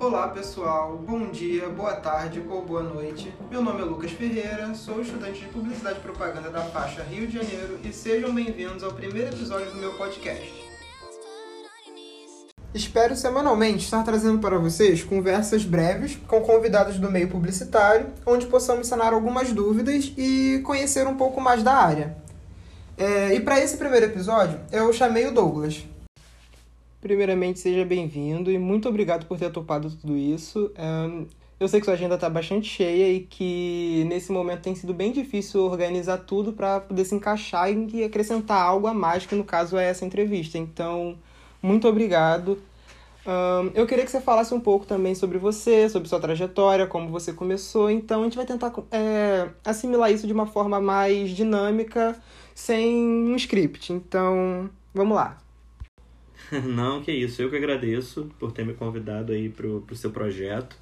Olá pessoal, bom dia, boa tarde ou boa noite. Meu nome é Lucas Ferreira, sou estudante de Publicidade e Propaganda da faixa Rio de Janeiro e sejam bem-vindos ao primeiro episódio do meu podcast. Espero semanalmente estar trazendo para vocês conversas breves com convidados do meio publicitário, onde possamos sanar algumas dúvidas e conhecer um pouco mais da área. É, e para esse primeiro episódio, eu chamei o Douglas. Primeiramente, seja bem-vindo e muito obrigado por ter topado tudo isso. Um, eu sei que sua agenda está bastante cheia e que nesse momento tem sido bem difícil organizar tudo para poder se encaixar e acrescentar algo a mais, que no caso é essa entrevista. Então, muito obrigado. Um, eu queria que você falasse um pouco também sobre você, sobre sua trajetória, como você começou. Então, a gente vai tentar é, assimilar isso de uma forma mais dinâmica, sem um script. Então, vamos lá. Não, que isso. Eu que agradeço por ter me convidado aí pro, pro seu projeto.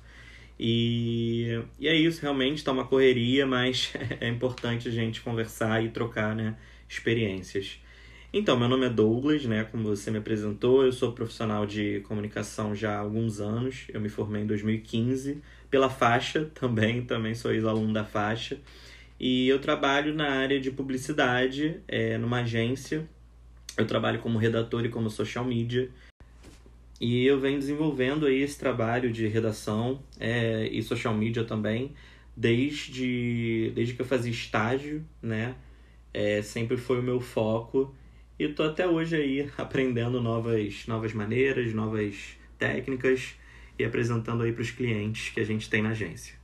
E, e é isso, realmente está uma correria, mas é importante a gente conversar e trocar né, experiências. Então, meu nome é Douglas, né? Como você me apresentou, eu sou profissional de comunicação já há alguns anos. Eu me formei em 2015 pela faixa também, também sou ex-aluno da faixa. E eu trabalho na área de publicidade, é, numa agência eu trabalho como redator e como social media. E eu venho desenvolvendo aí esse trabalho de redação é, e social media também desde, desde que eu fazia estágio, né? É, sempre foi o meu foco. E tô até hoje aí aprendendo novas, novas maneiras, novas técnicas e apresentando aí para os clientes que a gente tem na agência.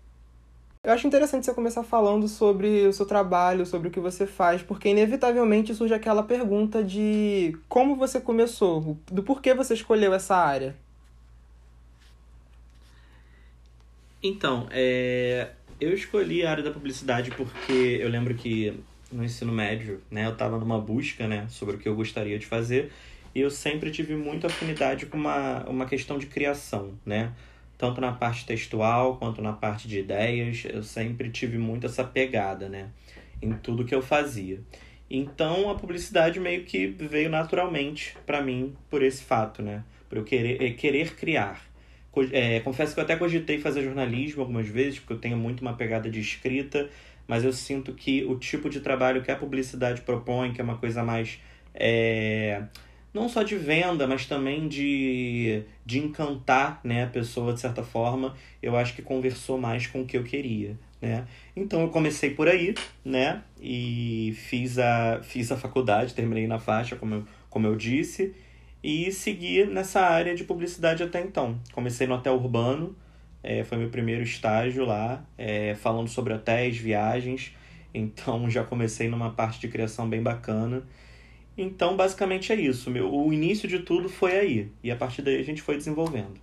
Eu acho interessante você começar falando sobre o seu trabalho, sobre o que você faz, porque inevitavelmente surge aquela pergunta de como você começou, do porquê você escolheu essa área. Então, é... eu escolhi a área da publicidade porque eu lembro que no ensino médio, né, eu estava numa busca, né, sobre o que eu gostaria de fazer, e eu sempre tive muita afinidade com uma, uma questão de criação, né? Tanto na parte textual quanto na parte de ideias, eu sempre tive muito essa pegada, né? Em tudo que eu fazia. Então a publicidade meio que veio naturalmente para mim por esse fato, né? Por eu querer, eh, querer criar. É, confesso que eu até cogitei fazer jornalismo algumas vezes, porque eu tenho muito uma pegada de escrita, mas eu sinto que o tipo de trabalho que a publicidade propõe, que é uma coisa mais. É, não só de venda, mas também de, de encantar né, a pessoa de certa forma, eu acho que conversou mais com o que eu queria. Né? Então eu comecei por aí, né? E fiz a, fiz a faculdade, terminei na faixa, como eu, como eu disse, e segui nessa área de publicidade até então. Comecei no hotel urbano, é, foi meu primeiro estágio lá, é, falando sobre hotéis, viagens. Então já comecei numa parte de criação bem bacana. Então, basicamente é isso. Meu, o início de tudo foi aí. E a partir daí a gente foi desenvolvendo.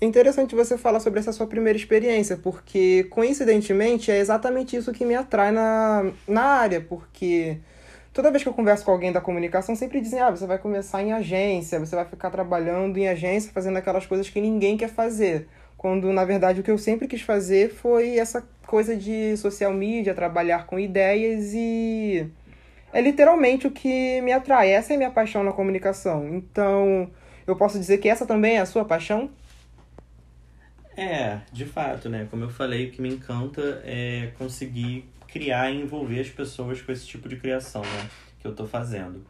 É interessante você falar sobre essa sua primeira experiência, porque coincidentemente é exatamente isso que me atrai na, na área, porque toda vez que eu converso com alguém da comunicação, sempre dizem: ah, você vai começar em agência, você vai ficar trabalhando em agência, fazendo aquelas coisas que ninguém quer fazer. Quando na verdade o que eu sempre quis fazer foi essa coisa de social media, trabalhar com ideias e é literalmente o que me atrai. Essa é a minha paixão na comunicação. Então, eu posso dizer que essa também é a sua paixão? É, de fato, né? Como eu falei, o que me encanta é conseguir criar e envolver as pessoas com esse tipo de criação, né? Que eu tô fazendo.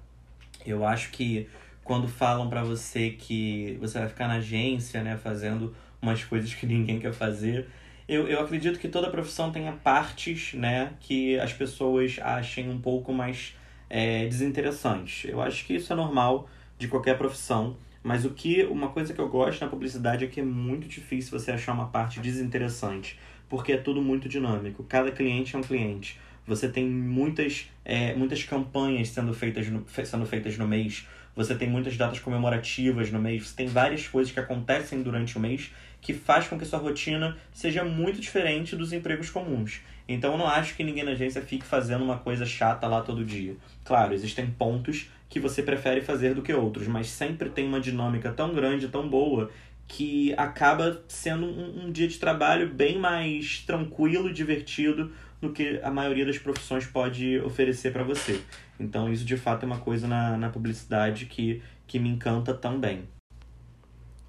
Eu acho que quando falam para você que você vai ficar na agência, né, fazendo umas coisas que ninguém quer fazer, eu, eu acredito que toda profissão tenha partes, né, que as pessoas achem um pouco mais é, desinteressantes. Eu acho que isso é normal de qualquer profissão, mas o que uma coisa que eu gosto na publicidade é que é muito difícil você achar uma parte desinteressante, porque é tudo muito dinâmico. Cada cliente é um cliente. Você tem muitas, é, muitas campanhas sendo feitas, no, sendo feitas no mês. Você tem muitas datas comemorativas no mês. Você tem várias coisas que acontecem durante o mês que faz com que sua rotina seja muito diferente dos empregos comuns. Então eu não acho que ninguém na agência fique fazendo uma coisa chata lá todo dia. Claro, existem pontos que você prefere fazer do que outros, mas sempre tem uma dinâmica tão grande, tão boa, que acaba sendo um, um dia de trabalho bem mais tranquilo, divertido do que a maioria das profissões pode oferecer para você. Então isso de fato é uma coisa na, na publicidade que, que me encanta também.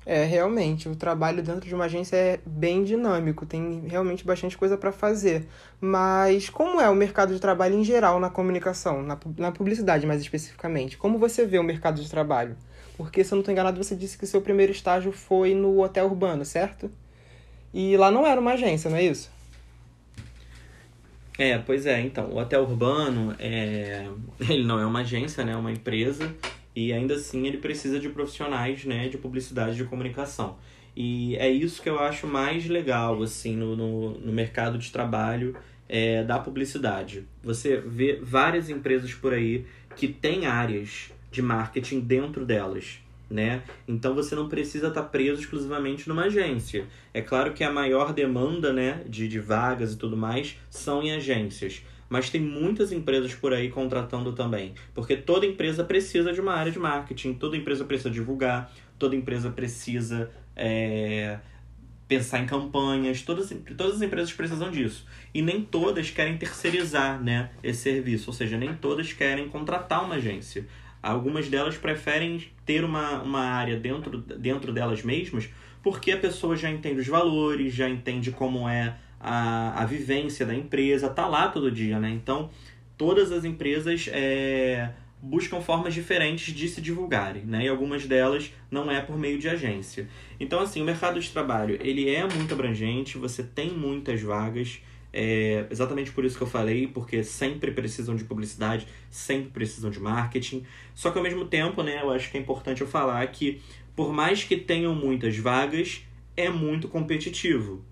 É, realmente, o trabalho dentro de uma agência é bem dinâmico, tem realmente bastante coisa para fazer. Mas como é o mercado de trabalho em geral na comunicação, na, na publicidade mais especificamente? Como você vê o mercado de trabalho? Porque, se eu não estou enganado, você disse que seu primeiro estágio foi no Hotel Urbano, certo? E lá não era uma agência, não é isso? É, pois é. Então, o Hotel Urbano, é... ele não é uma agência, né? É uma empresa. E ainda assim ele precisa de profissionais, né? De publicidade de comunicação. E é isso que eu acho mais legal, assim, no, no, no mercado de trabalho é, da publicidade. Você vê várias empresas por aí que têm áreas de marketing dentro delas. Né? Então você não precisa estar preso exclusivamente numa agência. É claro que a maior demanda né, de, de vagas e tudo mais são em agências. Mas tem muitas empresas por aí contratando também. Porque toda empresa precisa de uma área de marketing, toda empresa precisa divulgar, toda empresa precisa é, pensar em campanhas, todas, todas as empresas precisam disso. E nem todas querem terceirizar né, esse serviço, ou seja, nem todas querem contratar uma agência. Algumas delas preferem ter uma, uma área dentro, dentro delas mesmas, porque a pessoa já entende os valores, já entende como é a, a vivência da empresa, tá lá todo dia, né? Então, todas as empresas é, buscam formas diferentes de se divulgarem, né? E algumas delas não é por meio de agência. Então, assim, o mercado de trabalho, ele é muito abrangente, você tem muitas vagas, é exatamente por isso que eu falei, porque sempre precisam de publicidade, sempre precisam de marketing. Só que ao mesmo tempo, né, eu acho que é importante eu falar que por mais que tenham muitas vagas, é muito competitivo,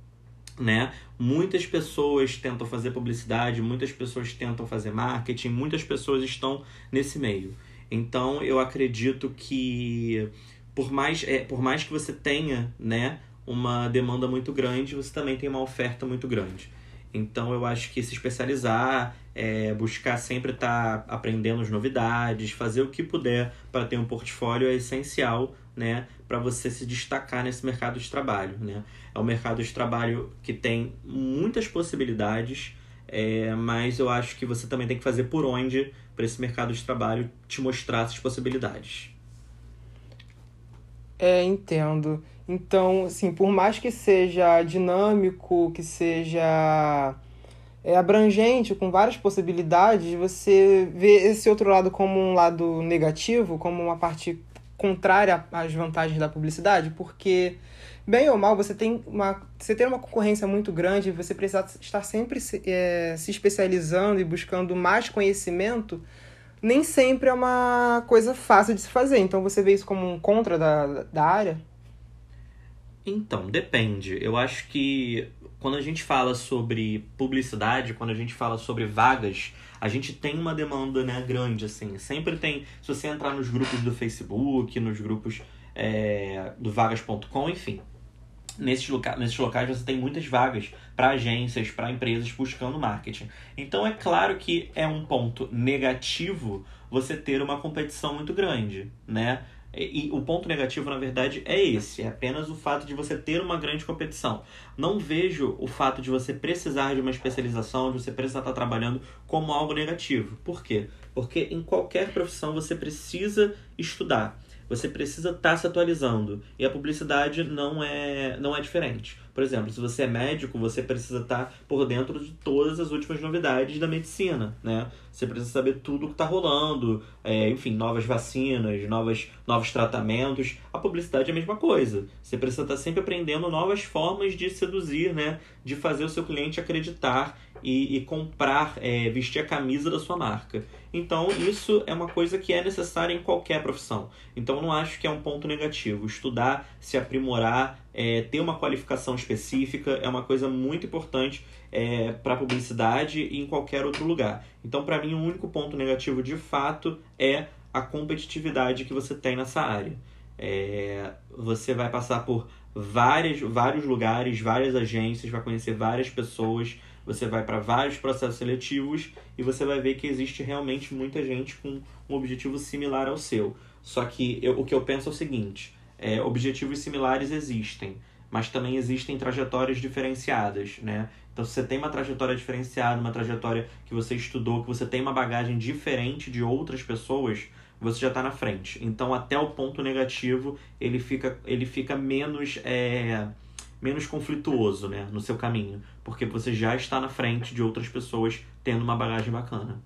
né? Muitas pessoas tentam fazer publicidade, muitas pessoas tentam fazer marketing, muitas pessoas estão nesse meio. Então, eu acredito que por mais é, por mais que você tenha, né, uma demanda muito grande, você também tem uma oferta muito grande. Então eu acho que se especializar, é, buscar sempre estar tá aprendendo as novidades, fazer o que puder para ter um portfólio é essencial, né, para você se destacar nesse mercado de trabalho, né? É um mercado de trabalho que tem muitas possibilidades, é, mas eu acho que você também tem que fazer por onde para esse mercado de trabalho te mostrar essas possibilidades. É, entendo. Então, assim, por mais que seja dinâmico, que seja é, abrangente, com várias possibilidades, você vê esse outro lado como um lado negativo, como uma parte contrária às vantagens da publicidade, porque bem ou mal você tem uma você tem uma concorrência muito grande, você precisa estar sempre se, é, se especializando e buscando mais conhecimento nem sempre é uma coisa fácil de se fazer. Então você vê isso como um contra da, da área? Então, depende. Eu acho que quando a gente fala sobre publicidade, quando a gente fala sobre vagas, a gente tem uma demanda né, grande, assim. Sempre tem. Se você entrar nos grupos do Facebook, nos grupos é, do vagas.com, enfim. Nesses, loca nesses locais você tem muitas vagas para agências, para empresas buscando marketing. Então é claro que é um ponto negativo você ter uma competição muito grande, né? E, o ponto negativo, na verdade, é esse: é apenas o fato de você ter uma grande competição. Não vejo o fato de você precisar de uma especialização, de você precisar estar trabalhando como algo negativo. Por quê? Porque em qualquer profissão você precisa estudar. Você precisa estar se atualizando. E a publicidade não é, não é diferente. Por exemplo, se você é médico, você precisa estar por dentro de todas as últimas novidades da medicina, né? Você precisa saber tudo o que está rolando, é, enfim, novas vacinas, novas, novos tratamentos. A publicidade é a mesma coisa. Você precisa estar sempre aprendendo novas formas de seduzir, né? De fazer o seu cliente acreditar e, e comprar, é, vestir a camisa da sua marca. Então, isso é uma coisa que é necessária em qualquer profissão. Então, não acho que é um ponto negativo. Estudar, se aprimorar, é, ter uma qualificação específica é uma coisa muito importante é, para a publicidade e em qualquer outro lugar. Então, para mim, o único ponto negativo de fato é a competitividade que você tem nessa área. É, você vai passar por várias, vários lugares, várias agências, vai conhecer várias pessoas, você vai para vários processos seletivos e você vai ver que existe realmente muita gente com um objetivo similar ao seu. Só que eu, o que eu penso é o seguinte: é, objetivos similares existem, mas também existem trajetórias diferenciadas, né? Então, se você tem uma trajetória diferenciada, uma trajetória que você estudou, que você tem uma bagagem diferente de outras pessoas, você já está na frente. Então, até o ponto negativo, ele fica, ele fica menos, é, menos conflituoso né, no seu caminho, porque você já está na frente de outras pessoas tendo uma bagagem bacana.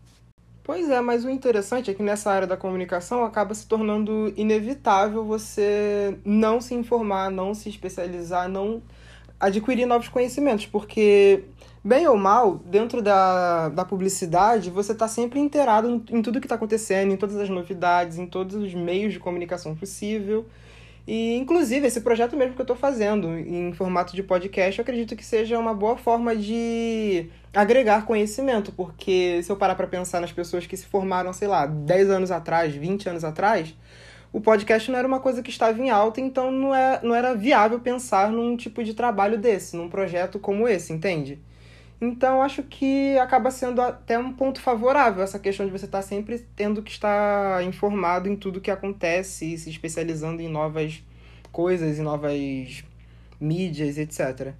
Pois é, mas o interessante é que nessa área da comunicação acaba se tornando inevitável você não se informar, não se especializar, não adquirir novos conhecimentos, porque, bem ou mal, dentro da, da publicidade, você está sempre inteirado em tudo que está acontecendo, em todas as novidades, em todos os meios de comunicação possível. E, inclusive, esse projeto mesmo que eu estou fazendo em formato de podcast, eu acredito que seja uma boa forma de agregar conhecimento, porque se eu parar para pensar nas pessoas que se formaram, sei lá, 10 anos atrás, 20 anos atrás, o podcast não era uma coisa que estava em alta, então não, é, não era viável pensar num tipo de trabalho desse, num projeto como esse, entende? Então acho que acaba sendo até um ponto favorável essa questão de você estar sempre tendo que estar informado em tudo que acontece e se especializando em novas coisas, em novas mídias, etc.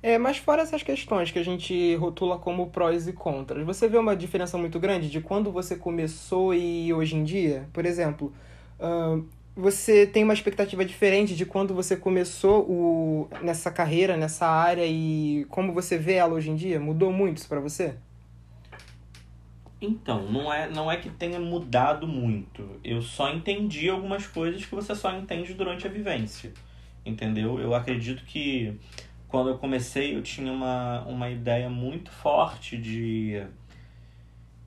É, mas fora essas questões que a gente rotula como prós e contras, você vê uma diferença muito grande de quando você começou e hoje em dia? Por exemplo, você tem uma expectativa diferente de quando você começou o, nessa carreira, nessa área e como você vê ela hoje em dia? Mudou muito isso para você? Então, não é, não é que tenha mudado muito. Eu só entendi algumas coisas que você só entende durante a vivência. Entendeu? Eu acredito que quando eu comecei eu tinha uma, uma ideia muito forte de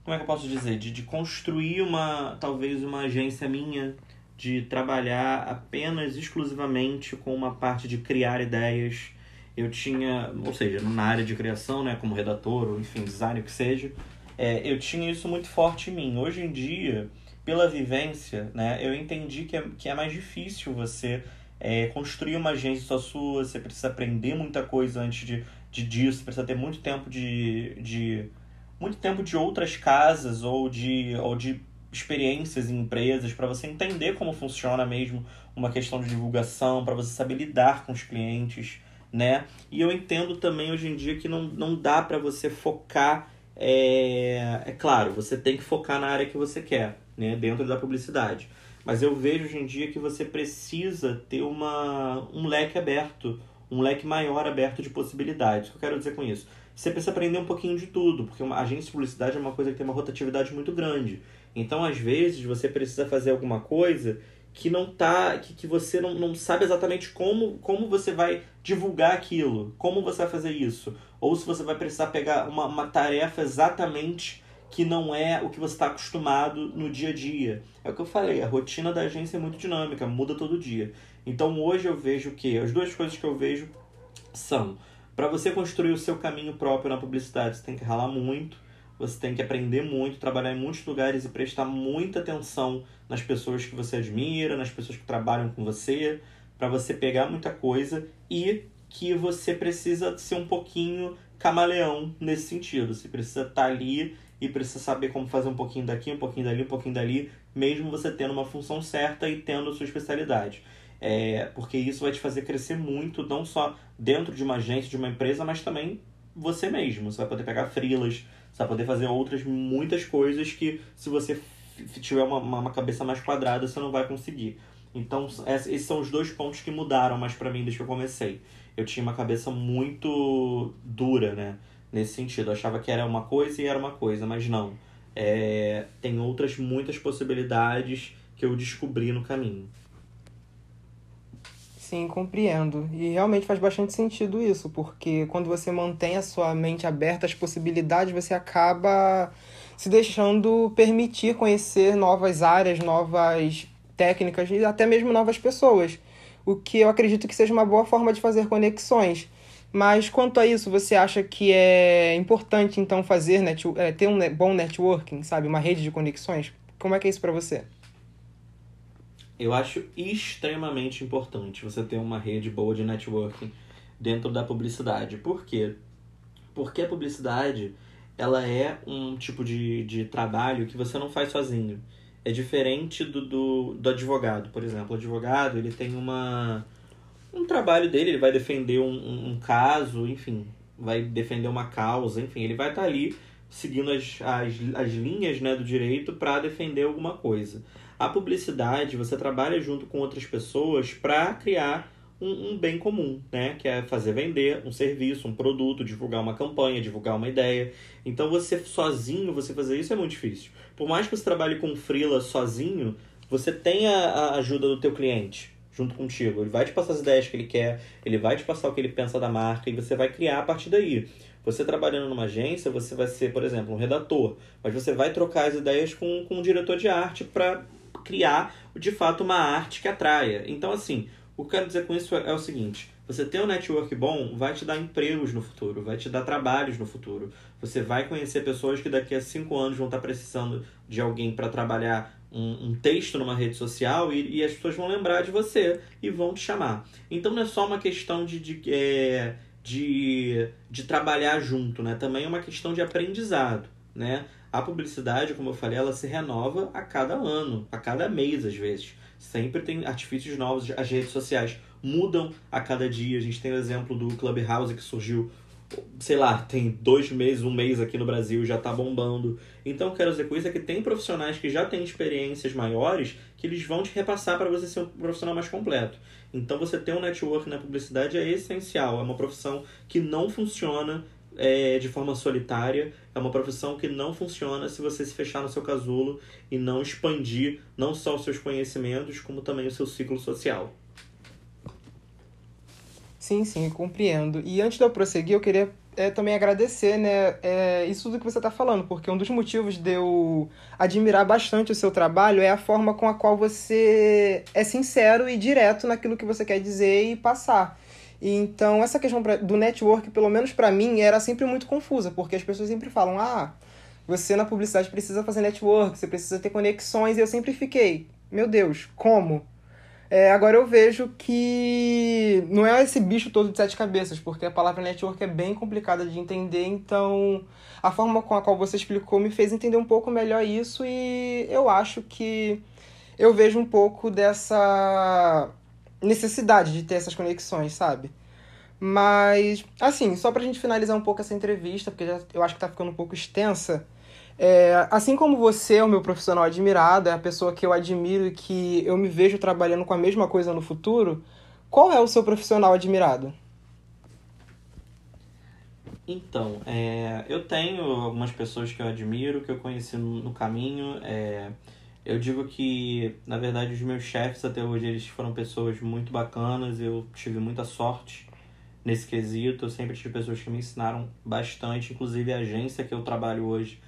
como é que eu posso dizer de, de construir uma talvez uma agência minha de trabalhar apenas exclusivamente com uma parte de criar ideias. Eu tinha ou seja na área de criação né como redator ou enfim design o que seja é, eu tinha isso muito forte em mim. Hoje em dia pela vivência né eu entendi que é, que é mais difícil você é, construir uma agência só sua, você precisa aprender muita coisa antes de, de disso, você precisa ter muito tempo de, de muito tempo de outras casas ou de, ou de experiências em empresas para você entender como funciona mesmo uma questão de divulgação, para você saber lidar com os clientes, né? E eu entendo também hoje em dia que não, não dá para você focar é, é claro, você tem que focar na área que você quer, né, dentro da publicidade. Mas eu vejo hoje em dia que você precisa ter uma, um leque aberto, um leque maior aberto de possibilidades. O que eu quero dizer com isso? Você precisa aprender um pouquinho de tudo, porque uma agência de publicidade é uma coisa que tem uma rotatividade muito grande. Então, às vezes, você precisa fazer alguma coisa que não tá. que, que você não, não sabe exatamente como, como você vai divulgar aquilo, como você vai fazer isso. Ou se você vai precisar pegar uma, uma tarefa exatamente que não é o que você está acostumado no dia a dia. É o que eu falei, a rotina da agência é muito dinâmica, muda todo dia. Então hoje eu vejo que as duas coisas que eu vejo são para você construir o seu caminho próprio na publicidade, você tem que ralar muito, você tem que aprender muito, trabalhar em muitos lugares e prestar muita atenção nas pessoas que você admira, nas pessoas que trabalham com você, para você pegar muita coisa e que você precisa ser um pouquinho camaleão nesse sentido. Você precisa estar tá ali e precisa saber como fazer um pouquinho daqui, um pouquinho dali, um pouquinho dali, mesmo você tendo uma função certa e tendo a sua especialidade. É, porque isso vai te fazer crescer muito, não só dentro de uma agência, de uma empresa, mas também você mesmo. Você vai poder pegar frilas, você vai poder fazer outras muitas coisas que se você tiver uma, uma cabeça mais quadrada, você não vai conseguir. Então, esses são os dois pontos que mudaram mais para mim desde que eu comecei. Eu tinha uma cabeça muito dura, né? nesse sentido. Eu achava que era uma coisa e era uma coisa, mas não. É, tem outras muitas possibilidades que eu descobri no caminho. Sim, compreendo. E realmente faz bastante sentido isso, porque quando você mantém a sua mente aberta às possibilidades, você acaba se deixando permitir conhecer novas áreas, novas técnicas e até mesmo novas pessoas. O que eu acredito que seja uma boa forma de fazer conexões. Mas quanto a isso, você acha que é importante então fazer net, é, ter um bom networking, sabe, uma rede de conexões? Como é que é isso para você? Eu acho extremamente importante você ter uma rede boa de networking dentro da publicidade. Por quê? Porque a publicidade ela é um tipo de, de trabalho que você não faz sozinho. É diferente do, do, do advogado, por exemplo. O advogado ele tem uma um trabalho dele, ele vai defender um, um, um caso, enfim, vai defender uma causa, enfim, ele vai estar tá ali seguindo as, as, as linhas né, do direito para defender alguma coisa. A publicidade, você trabalha junto com outras pessoas para criar um, um, bem comum, né? Que é fazer vender um serviço, um produto, divulgar uma campanha, divulgar uma ideia. Então você sozinho, você fazer isso é muito difícil. Por mais que você trabalhe com freela sozinho, você tem a, a ajuda do teu cliente junto contigo. Ele vai te passar as ideias que ele quer, ele vai te passar o que ele pensa da marca e você vai criar a partir daí. Você trabalhando numa agência, você vai ser, por exemplo, um redator, mas você vai trocar as ideias com, com um diretor de arte para criar, de fato, uma arte que atraia. Então, assim, o que eu quero dizer com isso é, o seguinte: você ter um network bom vai te dar empregos no futuro, vai te dar trabalhos no futuro. Você vai conhecer pessoas que daqui a cinco anos vão estar precisando de alguém para trabalhar um, um, texto numa rede social e, e, as pessoas vão lembrar de você e vão te chamar. Então não é só uma questão de, de, é, de, de trabalhar junto, né? Também é uma questão de aprendizado, né? A publicidade, como eu falei, ela se renova a cada ano, a cada mês às vezes. Sempre tem artifícios novos, as redes sociais mudam a cada dia. A gente tem o exemplo do Clubhouse que surgiu, sei lá, tem dois meses, um mês aqui no Brasil, já tá bombando. Então, quero dizer com isso é que tem profissionais que já têm experiências maiores que eles vão te repassar para você ser um profissional mais completo. Então, você ter um network na publicidade é essencial. É uma profissão que não funciona é, de forma solitária. É uma profissão que não funciona se você se fechar no seu casulo e não expandir não só os seus conhecimentos, como também o seu ciclo social. Sim, sim, compreendo. E antes de eu prosseguir, eu queria é, também agradecer né, é, isso tudo que você está falando, porque um dos motivos de eu admirar bastante o seu trabalho é a forma com a qual você é sincero e direto naquilo que você quer dizer e passar. Então, essa questão do network, pelo menos para mim, era sempre muito confusa, porque as pessoas sempre falam: ah, você na publicidade precisa fazer network, você precisa ter conexões, e eu sempre fiquei: meu Deus, como? É, agora eu vejo que não é esse bicho todo de sete cabeças, porque a palavra network é bem complicada de entender, então a forma com a qual você explicou me fez entender um pouco melhor isso e eu acho que eu vejo um pouco dessa necessidade de ter essas conexões, sabe? Mas, assim, só pra gente finalizar um pouco essa entrevista, porque já, eu acho que tá ficando um pouco extensa. É, assim como você é o meu profissional admirado, é a pessoa que eu admiro e que eu me vejo trabalhando com a mesma coisa no futuro, qual é o seu profissional admirado? Então, é, eu tenho algumas pessoas que eu admiro, que eu conheci no, no caminho. É, eu digo que, na verdade, os meus chefes até hoje eles foram pessoas muito bacanas, eu tive muita sorte nesse quesito, eu sempre tive pessoas que me ensinaram bastante, inclusive a agência que eu trabalho hoje,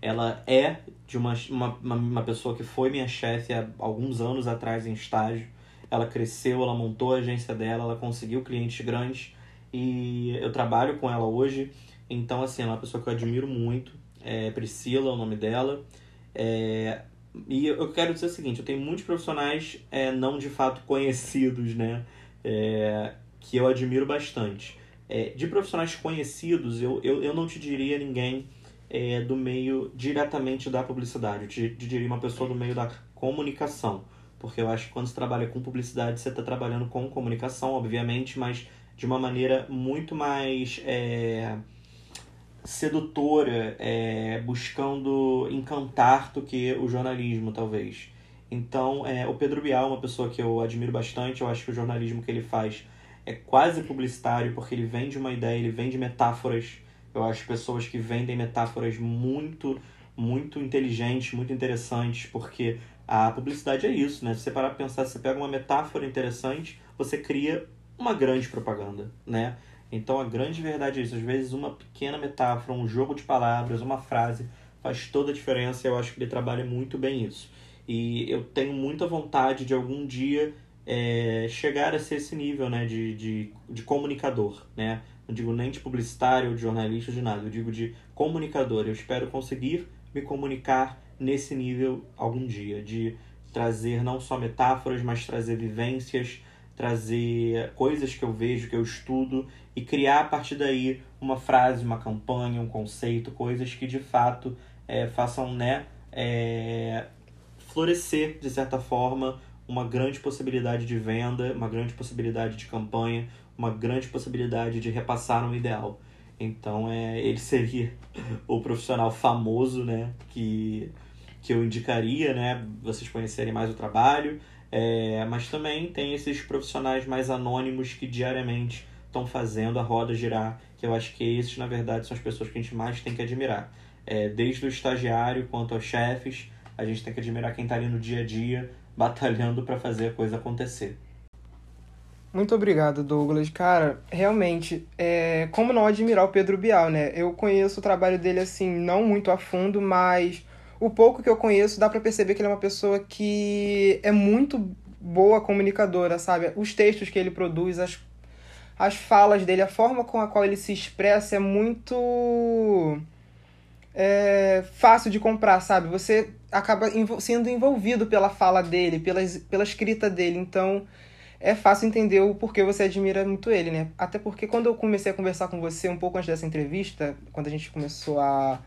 ela é de uma, uma, uma pessoa que foi minha chefe há alguns anos atrás em estágio, ela cresceu, ela montou a agência dela, ela conseguiu clientes grandes. E eu trabalho com ela hoje, então assim, ela é uma pessoa que eu admiro muito, é Priscila é o nome dela, é, e eu quero dizer o seguinte, eu tenho muitos profissionais é, não de fato conhecidos, né? É, que eu admiro bastante. É, de profissionais conhecidos, eu, eu, eu não te diria ninguém é, do meio diretamente da publicidade. Eu te, te diria uma pessoa do meio da comunicação. Porque eu acho que quando você trabalha com publicidade, você está trabalhando com comunicação, obviamente, mas de uma maneira muito mais é, sedutora, é, buscando encantar do que o jornalismo, talvez. Então, é, o Pedro Bial é uma pessoa que eu admiro bastante. Eu acho que o jornalismo que ele faz é quase publicitário, porque ele vende uma ideia, ele vende metáforas. Eu acho pessoas que vendem metáforas muito, muito inteligentes, muito interessantes, porque a publicidade é isso, né? Se você parar pra pensar, você pega uma metáfora interessante, você cria uma grande propaganda, né? Então a grande verdade é isso. Às vezes uma pequena metáfora, um jogo de palavras, uma frase faz toda a diferença. Eu acho que ele trabalha muito bem isso. E eu tenho muita vontade de algum dia é, chegar a ser esse nível né, de, de, de comunicador. Né? Não digo nem de publicitário, de jornalista, de nada. Eu digo de comunicador. Eu espero conseguir me comunicar nesse nível algum dia. De trazer não só metáforas, mas trazer vivências, trazer coisas que eu vejo, que eu estudo e criar a partir daí uma frase, uma campanha, um conceito, coisas que de fato é, façam né, é, florescer de certa forma uma grande possibilidade de venda, uma grande possibilidade de campanha, uma grande possibilidade de repassar um ideal. Então é, ele seria o profissional famoso, né? Que, que eu indicaria, né? Vocês conhecerem mais o trabalho. É, mas também tem esses profissionais mais anônimos que diariamente estão fazendo a roda girar, que eu acho que esses, na verdade, são as pessoas que a gente mais tem que admirar. É, desde o estagiário quanto aos chefes, a gente tem que admirar quem está ali no dia a dia, batalhando para fazer a coisa acontecer. Muito obrigado, Douglas. Cara, realmente, é, como não admirar o Pedro Bial, né? Eu conheço o trabalho dele, assim, não muito a fundo, mas o pouco que eu conheço dá para perceber que ele é uma pessoa que é muito boa comunicadora, sabe? Os textos que ele produz, as, as falas dele, a forma com a qual ele se expressa é muito é, fácil de comprar, sabe? Você acaba sendo envolvido pela fala dele, pela, pela escrita dele, então é fácil entender o porquê você admira muito ele, né? Até porque quando eu comecei a conversar com você um pouco antes dessa entrevista, quando a gente começou a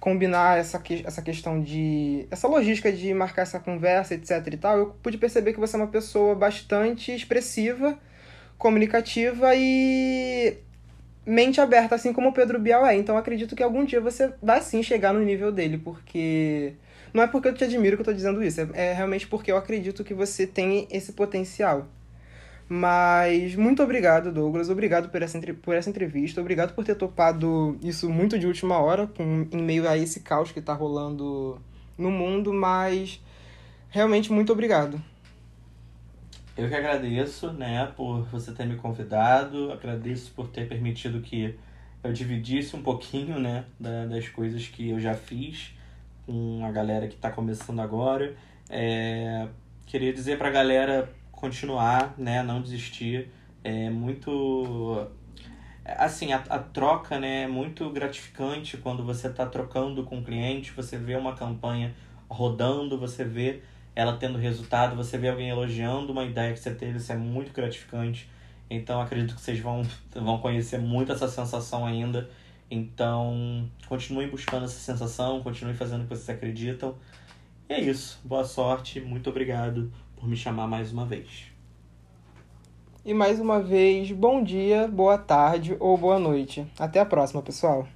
combinar essa, que, essa questão de. essa logística de marcar essa conversa, etc e tal, eu pude perceber que você é uma pessoa bastante expressiva, comunicativa e mente aberta, assim como o Pedro Bial é. Então acredito que algum dia você vai sim chegar no nível dele, porque. Não é porque eu te admiro que eu tô dizendo isso, é, é realmente porque eu acredito que você tem esse potencial. Mas muito obrigado, Douglas. Obrigado por essa, por essa entrevista. Obrigado por ter topado isso muito de última hora, com, em meio a esse caos que está rolando no mundo. Mas realmente muito obrigado. Eu que agradeço, né, por você ter me convidado. Agradeço por ter permitido que eu dividisse um pouquinho, né, das coisas que eu já fiz com a galera que está começando agora. É, queria dizer para a galera continuar, né, não desistir. É muito assim, a, a troca, né, é muito gratificante quando você está trocando com o cliente, você vê uma campanha rodando, você vê ela tendo resultado, você vê alguém elogiando uma ideia que você teve, isso é muito gratificante. Então acredito que vocês vão, vão conhecer muito essa sensação ainda. Então, continuem buscando essa sensação, continuem fazendo o que vocês acreditam. E é isso. Boa sorte, muito obrigado por me chamar mais uma vez. E mais uma vez, bom dia, boa tarde ou boa noite. Até a próxima, pessoal.